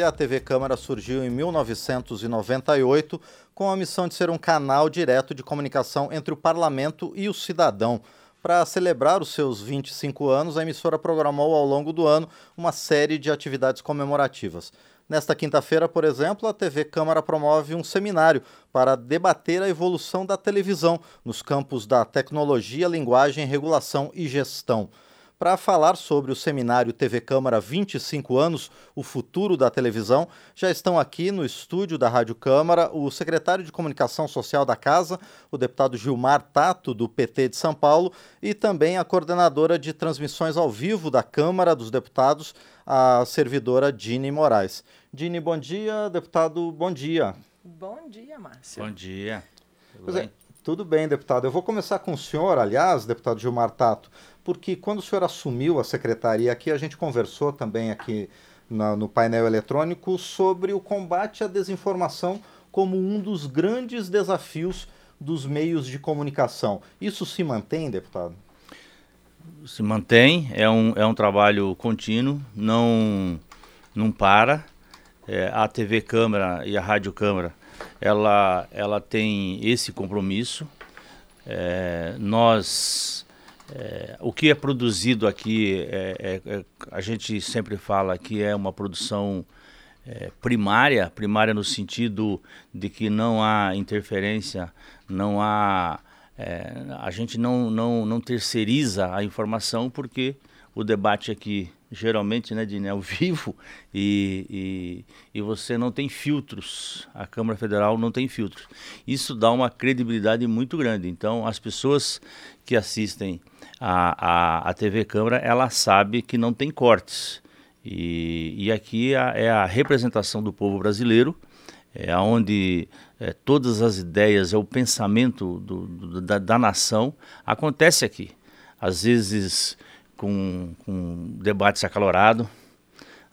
A TV Câmara surgiu em 1998 com a missão de ser um canal direto de comunicação entre o parlamento e o cidadão. Para celebrar os seus 25 anos, a emissora programou ao longo do ano uma série de atividades comemorativas. Nesta quinta-feira, por exemplo, a TV Câmara promove um seminário para debater a evolução da televisão nos campos da tecnologia, linguagem, regulação e gestão. Para falar sobre o seminário TV Câmara 25 anos, o futuro da televisão, já estão aqui no estúdio da Rádio Câmara o secretário de Comunicação Social da Casa, o deputado Gilmar Tato, do PT de São Paulo, e também a coordenadora de transmissões ao vivo da Câmara dos Deputados, a servidora Dini Moraes. Dini, bom dia. Deputado, bom dia. Bom dia, Márcio. Bom dia. Tudo bem? É, tudo bem, deputado. Eu vou começar com o senhor, aliás, deputado Gilmar Tato porque quando o senhor assumiu a secretaria aqui, a gente conversou também aqui na, no painel eletrônico sobre o combate à desinformação como um dos grandes desafios dos meios de comunicação. Isso se mantém, deputado? Se mantém, é um, é um trabalho contínuo, não, não para. É, a TV Câmara e a Rádio Câmara, ela, ela tem esse compromisso. É, nós é, o que é produzido aqui, é, é, é, a gente sempre fala que é uma produção é, primária, primária no sentido de que não há interferência, não há. A gente não, não, não terceiriza a informação porque o debate aqui geralmente né, de ao vivo e, e, e, você não tem filtros. A Câmara Federal não tem filtros. Isso dá uma credibilidade muito grande. Então, as pessoas que assistem a, a, a TV Câmara, ela sabe que não tem cortes. E, e aqui é a representação do povo brasileiro, é onde é, todas as ideias, é o pensamento do, do, da, da nação, acontece aqui. Às vezes com, com debates acalorados,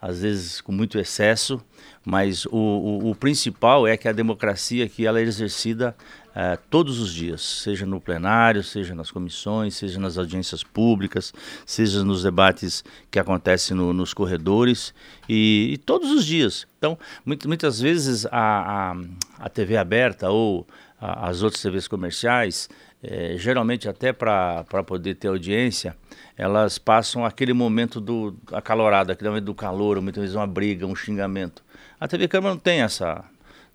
às vezes com muito excesso, mas o, o, o, principal é que a democracia aqui ela é exercida é, todos os dias, seja no plenário, seja nas comissões, seja nas audiências públicas, seja nos debates que acontecem no, nos corredores e, e, todos os dias. Então, muito, muitas vezes a, a, a TV aberta ou a, as outras TVs comerciais, é, geralmente até para poder ter audiência, elas passam aquele momento do acalorado, aquele momento do calor, muitas vezes uma briga, um xingamento. A TV Câmara não tem essa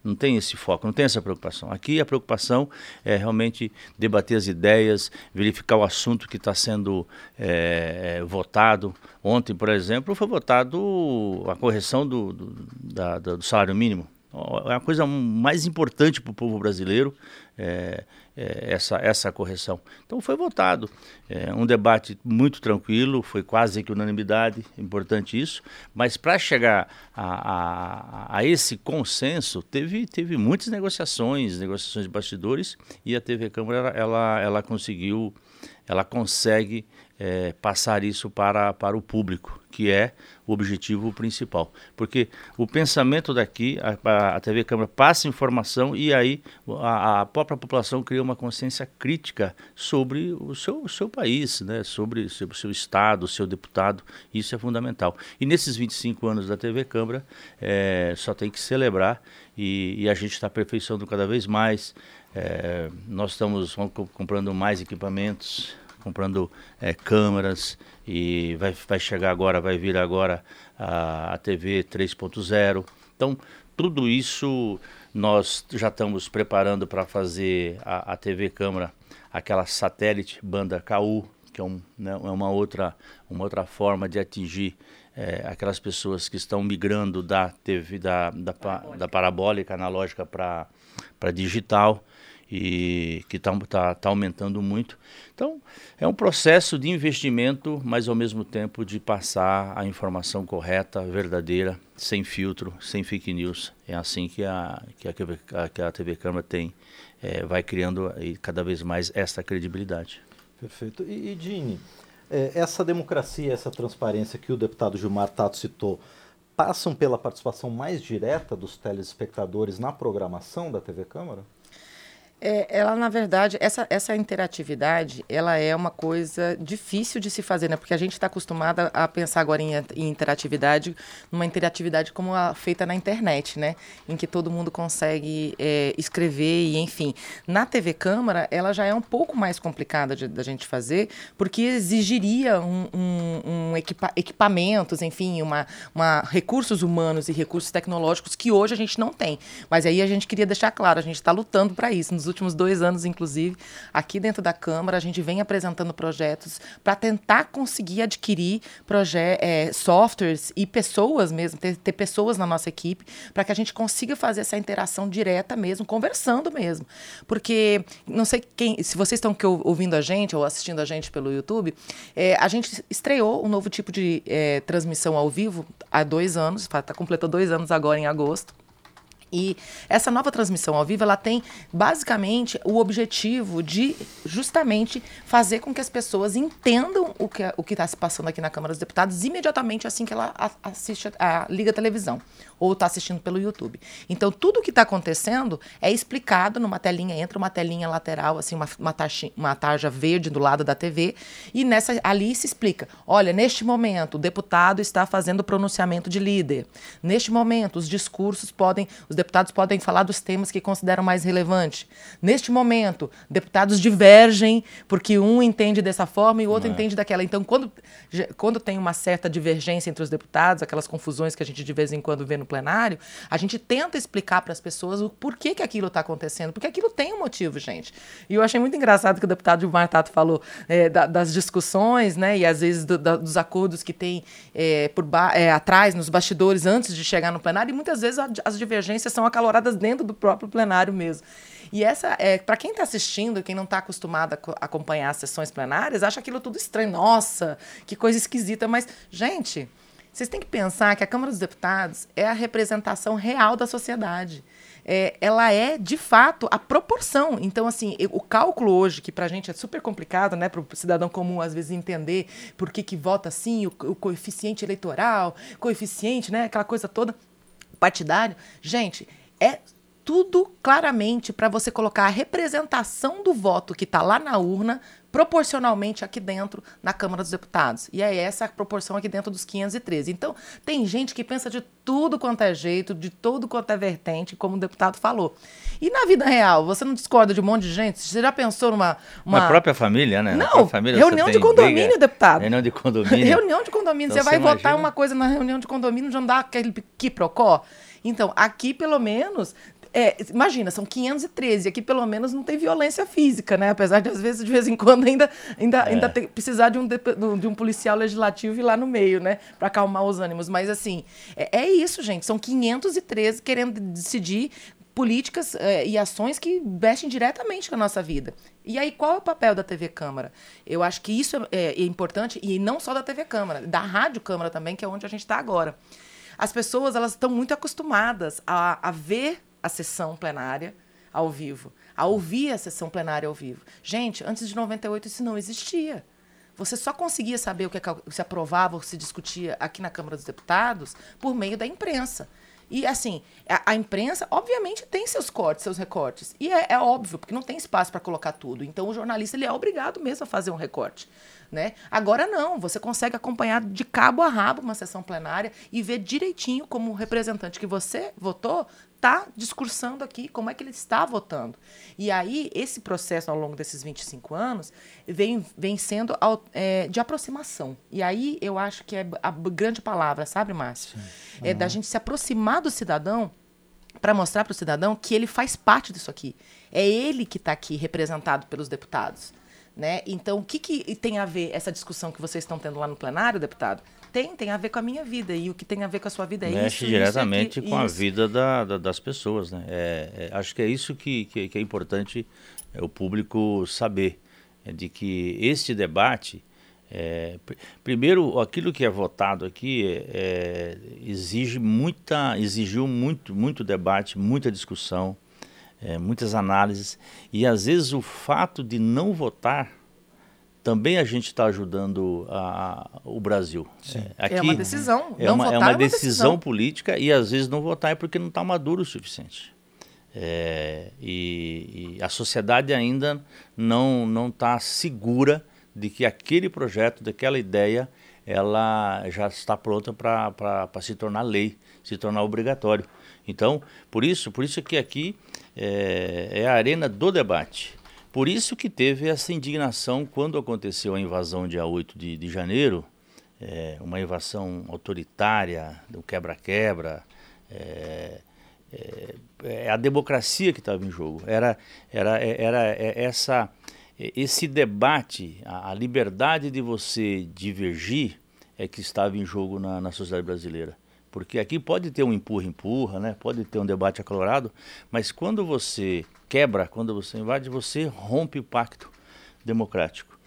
não tem esse foco, não tem essa preocupação. Aqui a preocupação é realmente debater as ideias, verificar o assunto que está sendo é, votado. Ontem, por exemplo, foi votado a correção do, do, da, do salário mínimo é a coisa mais importante para o povo brasileiro é, é essa, essa correção. Então foi votado. É um debate muito tranquilo, foi quase que unanimidade, importante isso. Mas para chegar a, a, a, esse consenso, teve, teve muitas negociações, negociações de bastidores, e a TV Câmara ela, ela conseguiu, ela consegue é, passar isso para, para o público, que é o objetivo principal. Porque o pensamento daqui, a, a TV Câmara passa informação e aí a, a, própria população cria uma consciência crítica sobre o seu, o seu país, né? sobre, o seu estado, o seu deputado. Isso é fundamental. E nesses 25 anos da TV Câmara, é, só tem que celebrar e, e a gente está aperfeiçoando cada vez mais. É, nós estamos comprando mais equipamentos, comprando é, câmeras e vai, vai chegar agora, vai vir agora a, a TV 3.0. Então, tudo isso nós já estamos preparando para fazer a, a TV câmera, aquela satélite banda KU, que é, um, né, é uma, outra, uma outra forma de atingir é, aquelas pessoas que estão migrando da TV da, da, parabólica. da parabólica analógica para digital e que está tá, tá aumentando muito. Então, é um processo de investimento, mas ao mesmo tempo de passar a informação correta, verdadeira, sem filtro, sem fake news. É assim que a, que a, que a TV Câmara tem, é, vai criando cada vez mais essa credibilidade. Perfeito. E, e Dini, é, essa democracia, essa transparência que o deputado Gilmar Tato citou, passam pela participação mais direta dos telespectadores na programação da TV Câmara? É, ela, na verdade, essa, essa interatividade, ela é uma coisa difícil de se fazer, né? Porque a gente está acostumada a pensar agora em, em, interatividade, numa interatividade como a feita na internet, né? Em que todo mundo consegue é, escrever e, enfim. Na TV Câmara, ela já é um pouco mais complicada da gente fazer, porque exigiria um, um, um equipa equipamentos, enfim, uma, uma, recursos humanos e recursos tecnológicos que hoje a gente não tem. Mas aí a gente queria deixar claro, a gente está lutando para isso. Nos últimos dois anos, inclusive, aqui dentro da Câmara, a gente vem apresentando projetos para tentar conseguir adquirir é, softwares e pessoas mesmo, ter, ter pessoas na nossa equipe, para que a gente consiga fazer essa interação direta mesmo, conversando mesmo. Porque, não sei quem, se vocês estão ouvindo a gente ou assistindo a gente pelo YouTube, é, a gente estreou um novo tipo de é, transmissão ao vivo há dois anos, está completou dois anos agora em agosto. E essa nova transmissão ao vivo, ela tem basicamente o objetivo de justamente fazer com que as pessoas entendam o que o está se passando aqui na Câmara dos Deputados imediatamente assim que ela assiste a, a liga televisão ou está assistindo pelo YouTube. Então, tudo o que está acontecendo é explicado numa telinha, entra uma telinha lateral, assim, uma, uma, taxa, uma tarja verde do lado da TV, e nessa ali se explica: olha, neste momento, o deputado está fazendo o pronunciamento de líder. Neste momento, os discursos podem, os deputados podem falar dos temas que consideram mais relevantes. Neste momento, deputados divergem porque um entende dessa forma e o outro é. entende daquela. Então, quando, quando tem uma certa divergência entre os deputados, aquelas confusões que a gente de vez em quando vê no plenário, a gente tenta explicar para as pessoas o porquê que aquilo está acontecendo, porque aquilo tem um motivo, gente. E eu achei muito engraçado que o deputado Gilmar Tato falou é, da, das discussões, né, e às vezes do, da, dos acordos que tem é, por é, atrás, nos bastidores, antes de chegar no plenário, e muitas vezes a, as divergências são acaloradas dentro do próprio plenário mesmo. E essa, é, para quem está assistindo, quem não está acostumado a acompanhar as sessões plenárias, acha aquilo tudo estranho. Nossa, que coisa esquisita. Mas, gente, vocês têm que pensar que a Câmara dos Deputados é a representação real da sociedade. É, ela é, de fato, a proporção. Então, assim, o cálculo hoje, que para a gente é super complicado, né, para o cidadão comum, às vezes, entender por que, que vota assim, o, o coeficiente eleitoral, coeficiente, né, aquela coisa toda partidário. Gente, é tudo claramente para você colocar a representação do voto que está lá na urna proporcionalmente aqui dentro na Câmara dos Deputados. E é essa a proporção aqui dentro dos 513. Então, tem gente que pensa de tudo quanto é jeito, de todo quanto é vertente, como o deputado falou. E na vida real, você não discorda de um monte de gente? Você já pensou numa. Uma... Na própria família, né? Não, família reunião de condomínio, briga. deputado. Reunião de condomínio. reunião de condomínio. Então, você vai imagina... votar uma coisa na reunião de condomínio, já não dá aquele quiprocó? Então, aqui, pelo menos, é, imagina, são 513. Aqui, pelo menos, não tem violência física, né? Apesar de, às vezes, de vez em quando, ainda, ainda, é. ainda ter, precisar de um, de um policial legislativo ir lá no meio, né? Para acalmar os ânimos. Mas, assim, é, é isso, gente. São 513 querendo decidir políticas é, e ações que vestem diretamente com a nossa vida. E aí, qual é o papel da TV Câmara? Eu acho que isso é, é importante, e não só da TV Câmara, da Rádio Câmara também, que é onde a gente está agora. As pessoas elas estão muito acostumadas a, a ver a sessão plenária ao vivo, a ouvir a sessão plenária ao vivo. Gente, antes de 98 isso não existia. Você só conseguia saber o que se aprovava ou se discutia aqui na Câmara dos Deputados por meio da imprensa. E assim, a, a, imprensa, obviamente, tem seus cortes, seus recortes. E é, é óbvio, porque não tem espaço para colocar tudo. Então, o jornalista ele é obrigado mesmo a fazer um recorte. Né? Agora não, você consegue acompanhar de cabo a rabo uma sessão plenária e ver direitinho como o representante que você votou está discursando aqui, como é que ele está votando. E aí, esse processo ao longo desses 25 anos vem, vem sendo é, de aproximação. E aí eu acho que é a grande palavra, sabe, Márcio? Uhum. É da gente se aproximar do cidadão para mostrar para o cidadão que ele faz parte disso aqui. É ele que está aqui representado pelos deputados. Né? Então, o que, que tem a ver essa discussão que vocês estão tendo lá no plenário, deputado? Tem, tem a ver com a minha vida. E o que tem a ver com a sua vida é Mexe isso. Mexe diretamente isso com a vida da, da, das pessoas. Né? É, é, acho que é isso que, que, que é importante é, o público saber. É de que este debate. É, primeiro, aquilo que é votado aqui é, exige muita, exigiu muito, muito debate, muita discussão, muitas análises e às vezes o fato de não votar também a gente está ajudando a, o Brasil. É, aqui, é uma decisão. É uma, é uma, decisão, é uma decisão política e às vezes não votar é porque não está maduro o suficiente. É, e, e, a sociedade ainda não não está segura de que aquele projeto, daquela ideia, ela já está pronta para se tornar lei, se tornar obrigatório. Então, por isso, por isso que aqui é, é a arena do debate. Por isso que teve essa indignação quando aconteceu a invasão dia 8 de, de janeiro, é, uma invasão autoritária, do quebra-quebra, é, é, é, a democracia que estava em jogo. Era, era, era essa, esse debate, a, a, liberdade de você divergir é que estava em jogo na, na sociedade brasileira. Porque aqui pode ter um empurra-empurra, né? pode ter um debate acalorado, mas quando você quebra, quando você invade, você rompe o pacto democrático.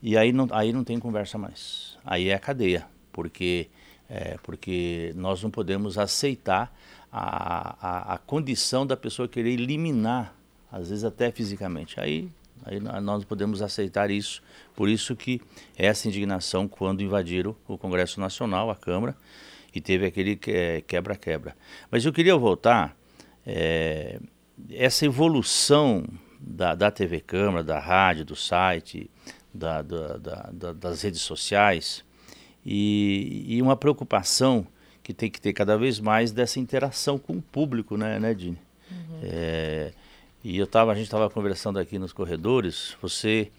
E aí não, aí não tem conversa mais. Aí é a cadeia, porque, é, porque nós não podemos aceitar a, a, a condição da pessoa querer eliminar, às vezes até fisicamente. Aí, aí nós podemos aceitar isso. Por isso que essa indignação quando invadiram o Congresso Nacional, a Câmara, e teve aquele quebra-quebra. Mas eu queria voltar, é, essa evolução da, da TV Câmara, da rádio, do site, da, da, da, das redes sociais, e, e uma preocupação que tem que ter cada vez mais dessa interação com o público, né, né Dini? Uhum. É, e eu tava, a gente estava conversando aqui nos corredores, você,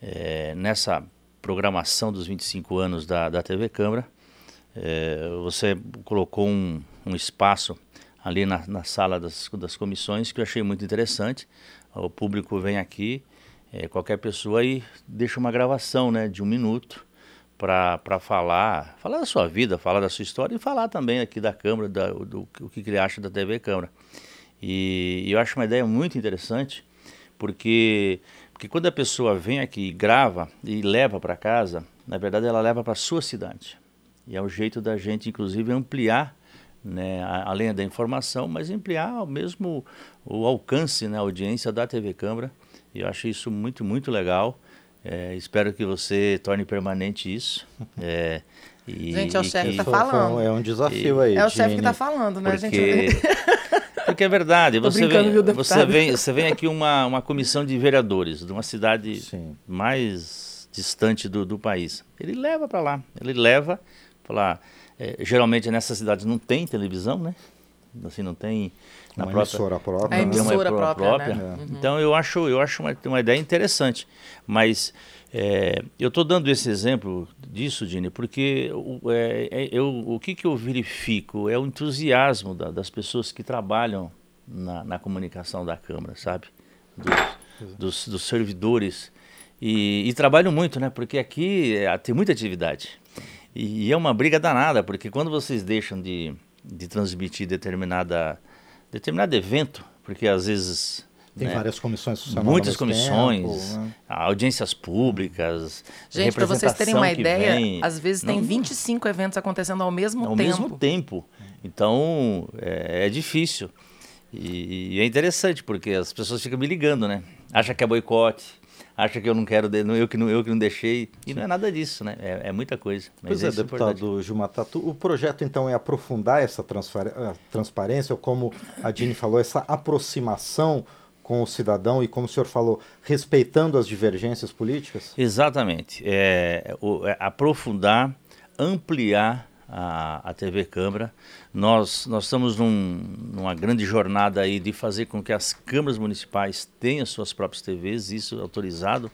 é, nessa programação dos 25 anos da, da TV Câmara, é, você colocou um, um espaço ali na, na sala das, das comissões que eu achei muito interessante. O público vem aqui, é, qualquer pessoa aí deixa uma gravação né, de um minuto para falar, falar da sua vida, falar da sua história e falar também aqui da Câmara, da, do, do, o que ele acha da TV Câmara. E, e eu acho uma ideia muito interessante, porque, porque quando a pessoa vem aqui e grava e leva para casa, na verdade ela leva para a sua cidade. E é o jeito da gente, inclusive, ampliar, né, além da informação, mas ampliar mesmo o alcance, né, a audiência da TV Câmara. E eu acho isso muito, muito legal. É, espero que você torne permanente isso. É, e, gente, é o chefe que está falando. É um desafio aí. É o chefe que está falando, né, porque, gente? Porque é verdade. Você vem, você, vem, você vem aqui uma, uma comissão de vereadores de uma cidade Sim. mais distante do, do país. Ele leva para lá. Ele leva lá. É, geralmente nessas cidades não tem televisão, né? Assim, não tem na uma própria, emissora própria. É emissora própria, própria. Né? Uhum. Então eu acho, eu acho uma, uma ideia interessante. Mas é, eu estou dando esse exemplo disso, Dini, porque é, é, eu, o que, que eu verifico é o entusiasmo da, das pessoas que trabalham na, na comunicação da Câmara, sabe? Dos, dos, dos servidores. E, e trabalham muito, né? Porque aqui é, tem muita atividade. E, e é uma briga danada, porque quando vocês deixam de, de transmitir determinada determinado evento, porque às vezes tem né? várias comissões Muitas comissões, tempo, né? audiências públicas. Gente, para vocês terem uma ideia, vem, às vezes não, tem 25 eventos acontecendo ao mesmo ao tempo. Ao mesmo tempo. Então, é, é difícil. E, e, é interessante, porque as pessoas ficam me ligando, né? Acha que é boicote, acha que eu não quero, eu que não, eu que não deixei. E não é nada disso, né? É, é muita coisa. pois é, é deputado Gilmar Tatu, o projeto então é aprofundar essa transparência, ou como a Dini falou, essa aproximação com o cidadão e, como o senhor falou, respeitando as divergências políticas? Exatamente. É, o, é aprofundar, ampliar a, a TV Câmara. Nós, nós estamos num, numa grande jornada aí de fazer com que as câmaras municipais tenham suas próprias TVs, isso é autorizado,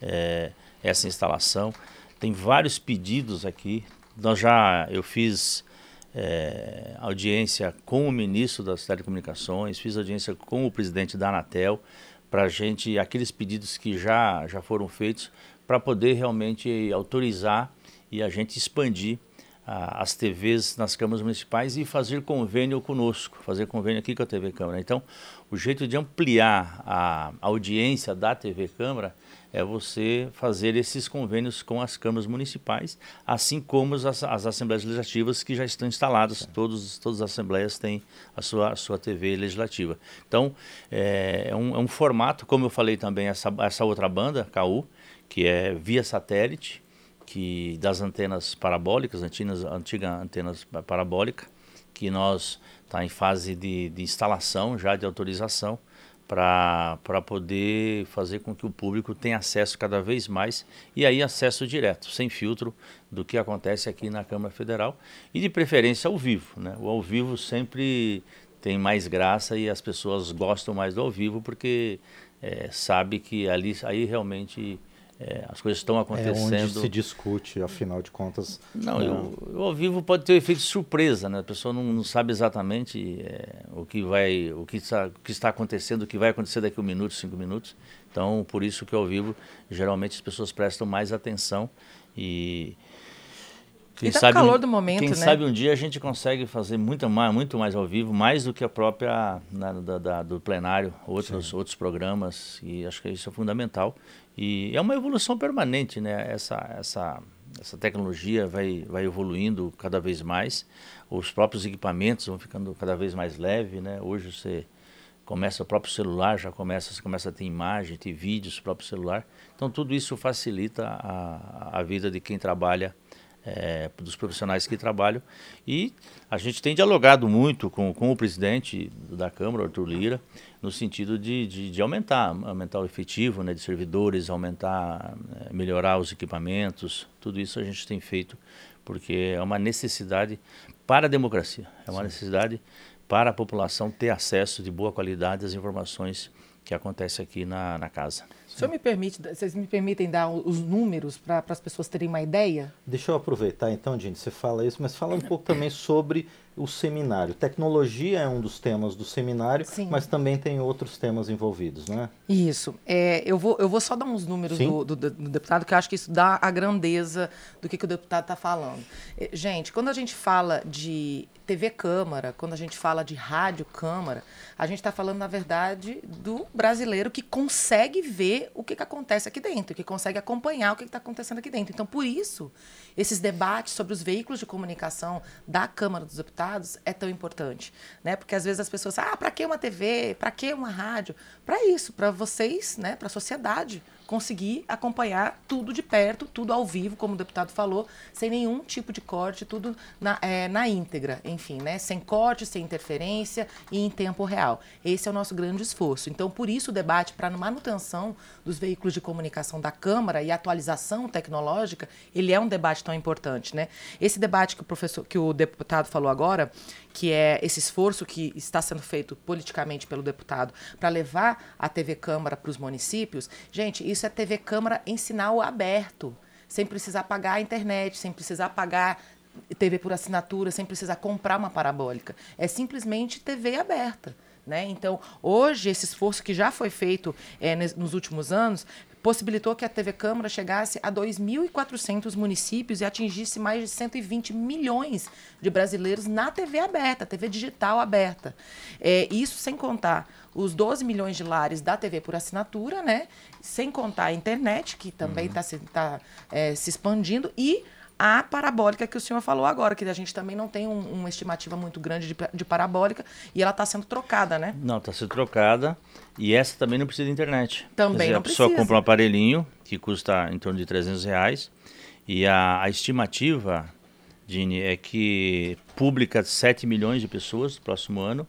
é, essa instalação. Tem vários pedidos aqui. Nós já, eu fiz é, audiência com o ministro das telecomunicações, fiz audiência com o presidente da Anatel, para a gente, aqueles pedidos que já, já foram feitos, para poder realmente autorizar e a gente expandir as TVs nas câmaras municipais e fazer convênio conosco, fazer convênio aqui com a TV Câmara. Então, o jeito de ampliar a audiência da TV Câmara é você fazer esses convênios com as câmaras municipais, assim como as, as assembleias legislativas que já estão instaladas. Todos, todas as assembleias têm a sua, a sua TV legislativa. Então, é, é, um, é um formato, como eu falei também, essa, essa outra banda, KU, que é via satélite, que das antenas parabólicas, antigas, antiga antenas parabólica, que nós está em fase de, de instalação já de autorização para poder fazer com que o público tenha acesso cada vez mais e aí acesso direto, sem filtro do que acontece aqui na Câmara Federal e de preferência ao vivo. Né? O ao vivo sempre tem mais graça e as pessoas gostam mais do ao vivo porque é, sabe que ali aí realmente é, as coisas estão acontecendo. É onde se discute, afinal de contas. Não, né? o, ao vivo pode ter um efeito de surpresa, né? A pessoa não, não sabe exatamente é, o que vai, o que, está, o que está acontecendo, o que vai acontecer daqui a um minuto, cinco minutos. Então, por isso que ao vivo, geralmente as pessoas prestam mais atenção e quem e tá sabe, calor do momento, quem né? sabe um dia a gente consegue fazer muito mais, muito mais ao vivo, mais do que a própria na, da, da, do plenário, outros, outros programas, e acho que isso é fundamental. E é uma evolução permanente, né? Essa, essa, essa tecnologia vai, vai evoluindo cada vez mais, os próprios equipamentos vão ficando cada vez mais leves, né? Hoje você começa o próprio celular, já começa, você começa a ter imagem, ter vídeos, o próprio celular. Então tudo isso facilita a, a vida de quem trabalha é, dos profissionais que trabalham. E a gente tem dialogado muito com, com o presidente da Câmara, Arthur Lira, no sentido de, de, de aumentar, aumentar o efetivo né, de servidores, aumentar, é, melhorar os equipamentos. Tudo isso a gente tem feito porque é uma necessidade para a democracia, é uma Sim. necessidade para a população ter acesso de boa qualidade às informações que acontece aqui na, na casa. O senhor me permite, vocês me permitem dar os números para as pessoas terem uma ideia? Deixa eu aproveitar então, gente, você fala isso, mas fala um pouco também sobre o seminário. Tecnologia é um dos temas do seminário, Sim. mas também tem outros temas envolvidos, não é? Isso. É, eu, vou, eu vou só dar uns números do, do, do, deputado, que eu acho que isso dá a grandeza do que, que o deputado está falando. É, gente, quando a gente fala de TV Câmara, quando a gente fala de Rádio Câmara, a gente está falando, na verdade, do brasileiro que consegue ver o que, que acontece aqui dentro, que consegue acompanhar o que está acontecendo aqui dentro. Então, por isso, esses debates sobre os veículos de comunicação da Câmara dos Deputados é tão importante, né? Porque às vezes as pessoas, ah, para que uma TV? Para que uma rádio? Para isso, para vocês, né, para a sociedade conseguir acompanhar tudo de perto, tudo ao vivo, como o deputado falou, sem nenhum tipo de corte, tudo na, é, na íntegra, enfim, né? Sem corte, sem interferência e em tempo real. Esse é o nosso grande esforço. Então, por isso o debate para manutenção dos veículos de comunicação da Câmara e atualização tecnológica, ele é um debate tão importante, né? Esse debate que o professor, que o deputado falou agora, que é esse esforço que está sendo feito politicamente pelo deputado para levar a TV Câmara para os municípios, gente, isso é TV Câmara em sinal aberto, sem precisar pagar a internet, sem precisar pagar TV por assinatura, sem precisar comprar uma parabólica. É simplesmente TV aberta. Né? Então, hoje, esse esforço que já foi feito é, nos últimos anos possibilitou que a TV Câmara chegasse a 2.400 municípios e atingisse mais de 120 milhões de brasileiros na TV aberta, TV digital aberta. É, isso sem contar os 12 milhões de lares da TV por assinatura, né? sem contar a internet, que também está uhum. se, tá, é, se expandindo, e a parabólica que o senhor falou agora, que a gente também não tem um, uma estimativa muito grande de, de parabólica e ela está sendo trocada, né? Não, está sendo trocada e essa também não precisa de internet. Também dizer, não a pessoa compra um aparelhinho que custa em torno de 300 reais e a, a estimativa, Dini, é que pública 7 milhões de pessoas no próximo ano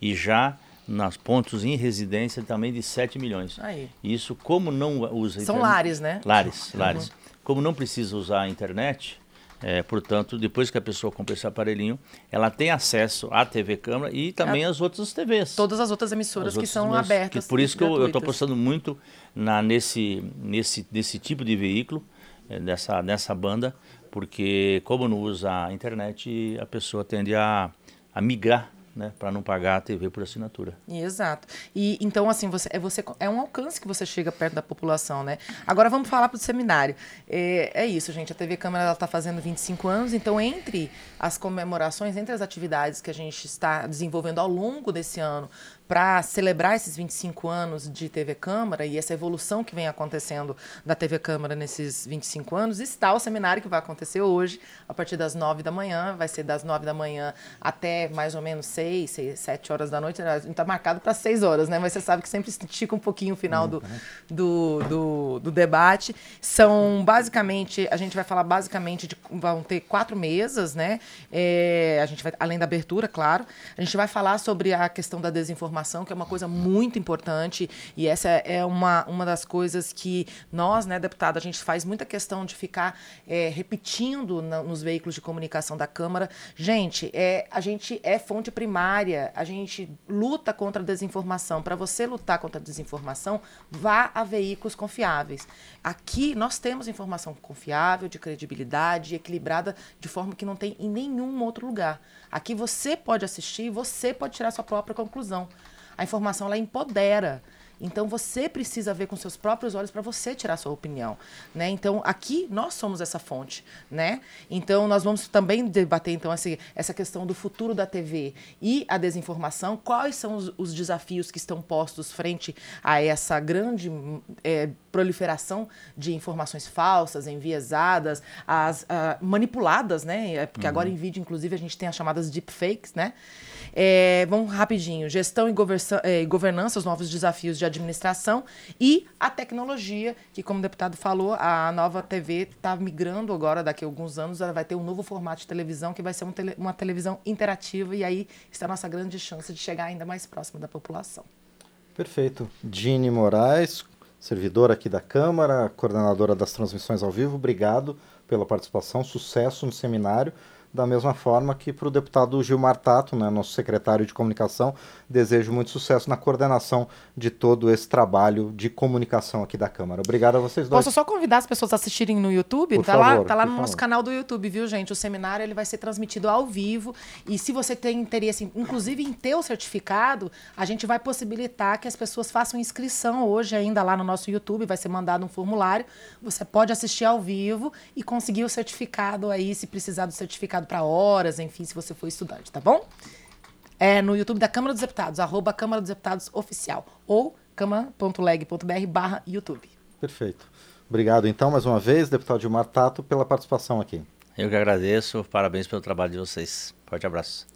e já nos pontos em residência também de 7 milhões. Aí. Isso como não usa São internet, lares, né? Lares, lares. Uhum. Como não precisa usar a internet, é, portanto, depois que a pessoa compra esse aparelhinho, ela tem acesso à TV Câmara e também às outras TVs. Todas as outras emissoras as que outras são abertas. Que, por isso que eu estou apostando muito na, nesse, nesse, nesse tipo de veículo, é, dessa, nessa banda, porque como não usa a internet, a pessoa tende a, a migrar né, para não pagar a TV por assinatura. Exato. E então assim você é você é um alcance que você chega perto da população, né? Agora vamos falar para o seminário. É, é, isso, gente. A TV Câmara está fazendo 25 anos, então entre as comemorações, entre as atividades que a gente está desenvolvendo ao longo desse ano para celebrar esses 25 anos de TV Câmara e essa evolução que vem acontecendo da TV Câmara nesses 25 anos, está o seminário que vai acontecer hoje, a partir das 9 da manhã. Vai ser das 9 da manhã até mais ou menos 6, 6 7 horas da noite. Está marcado para 6 horas, né? Mas você sabe que sempre estica um pouquinho o final do, do, do, do debate. São basicamente, a gente vai falar basicamente de. Vão ter quatro mesas, né? É, a gente vai, além da abertura, claro. A gente vai falar sobre a questão da desinformação, que é uma coisa muito importante, e essa é uma, uma das coisas que nós, né, deputado, a gente faz muita questão de ficar é, repetindo na, nos veículos de comunicação da Câmara. Gente, é, a gente é fonte primária, a gente luta contra a desinformação. Para você lutar contra a desinformação, vá a veículos confiáveis. Aqui nós temos informação confiável, de credibilidade, equilibrada, de forma que não tem em nenhum outro lugar. Aqui você pode assistir você pode tirar sua própria conclusão. A informação ela empodera. Então você precisa ver com seus próprios olhos para você tirar sua opinião, né? Então aqui nós somos essa fonte, né? Então nós vamos também debater então essa, essa questão do futuro da TV e a desinformação, quais são os, os desafios que estão postos frente a essa grande é, proliferação de informações falsas, enviesadas, as uh, manipuladas, né? É, porque uhum. agora em vídeo inclusive a gente tem as chamadas deepfakes, né? É, vamos rapidinho. Gestão e é, governança, os novos desafios de administração e a tecnologia, que como o deputado falou, a nova TV está migrando agora, daqui a alguns anos, ela vai ter um novo formato de televisão, que vai ser um tele, uma televisão interativa, e aí está a nossa grande chance de chegar ainda mais próximo da população. Perfeito. Dini Moraes, servidora aqui da Câmara, coordenadora das transmissões ao vivo, obrigado pela participação, sucesso no seminário da mesma forma que para o deputado Gilmar Tato, né, nosso secretário de comunicação, desejo muito sucesso na coordenação de todo esse trabalho de comunicação aqui da Câmara. Obrigado a vocês dois. Posso só convidar as pessoas a assistirem no YouTube? Por tá favor, lá, tá lá no nosso canal do YouTube, viu, gente? O seminário ele vai ser transmitido ao vivo e se você tem interesse, inclusive em ter o certificado, a gente vai possibilitar que as pessoas façam inscrição hoje ainda lá no nosso YouTube, vai ser mandado um formulário, você pode assistir ao vivo e conseguir o certificado aí, se precisar do certificado para horas, enfim, se você for estudante, tá bom? É no YouTube da Câmara dos Deputados, arroba Câmara dos Deputados Oficial, ou câmara.leg.br barra YouTube. Perfeito. Obrigado, então, mais uma vez, deputado Gilmar Tato, pela participação aqui. Eu que agradeço, parabéns pelo trabalho de vocês. Forte abraço.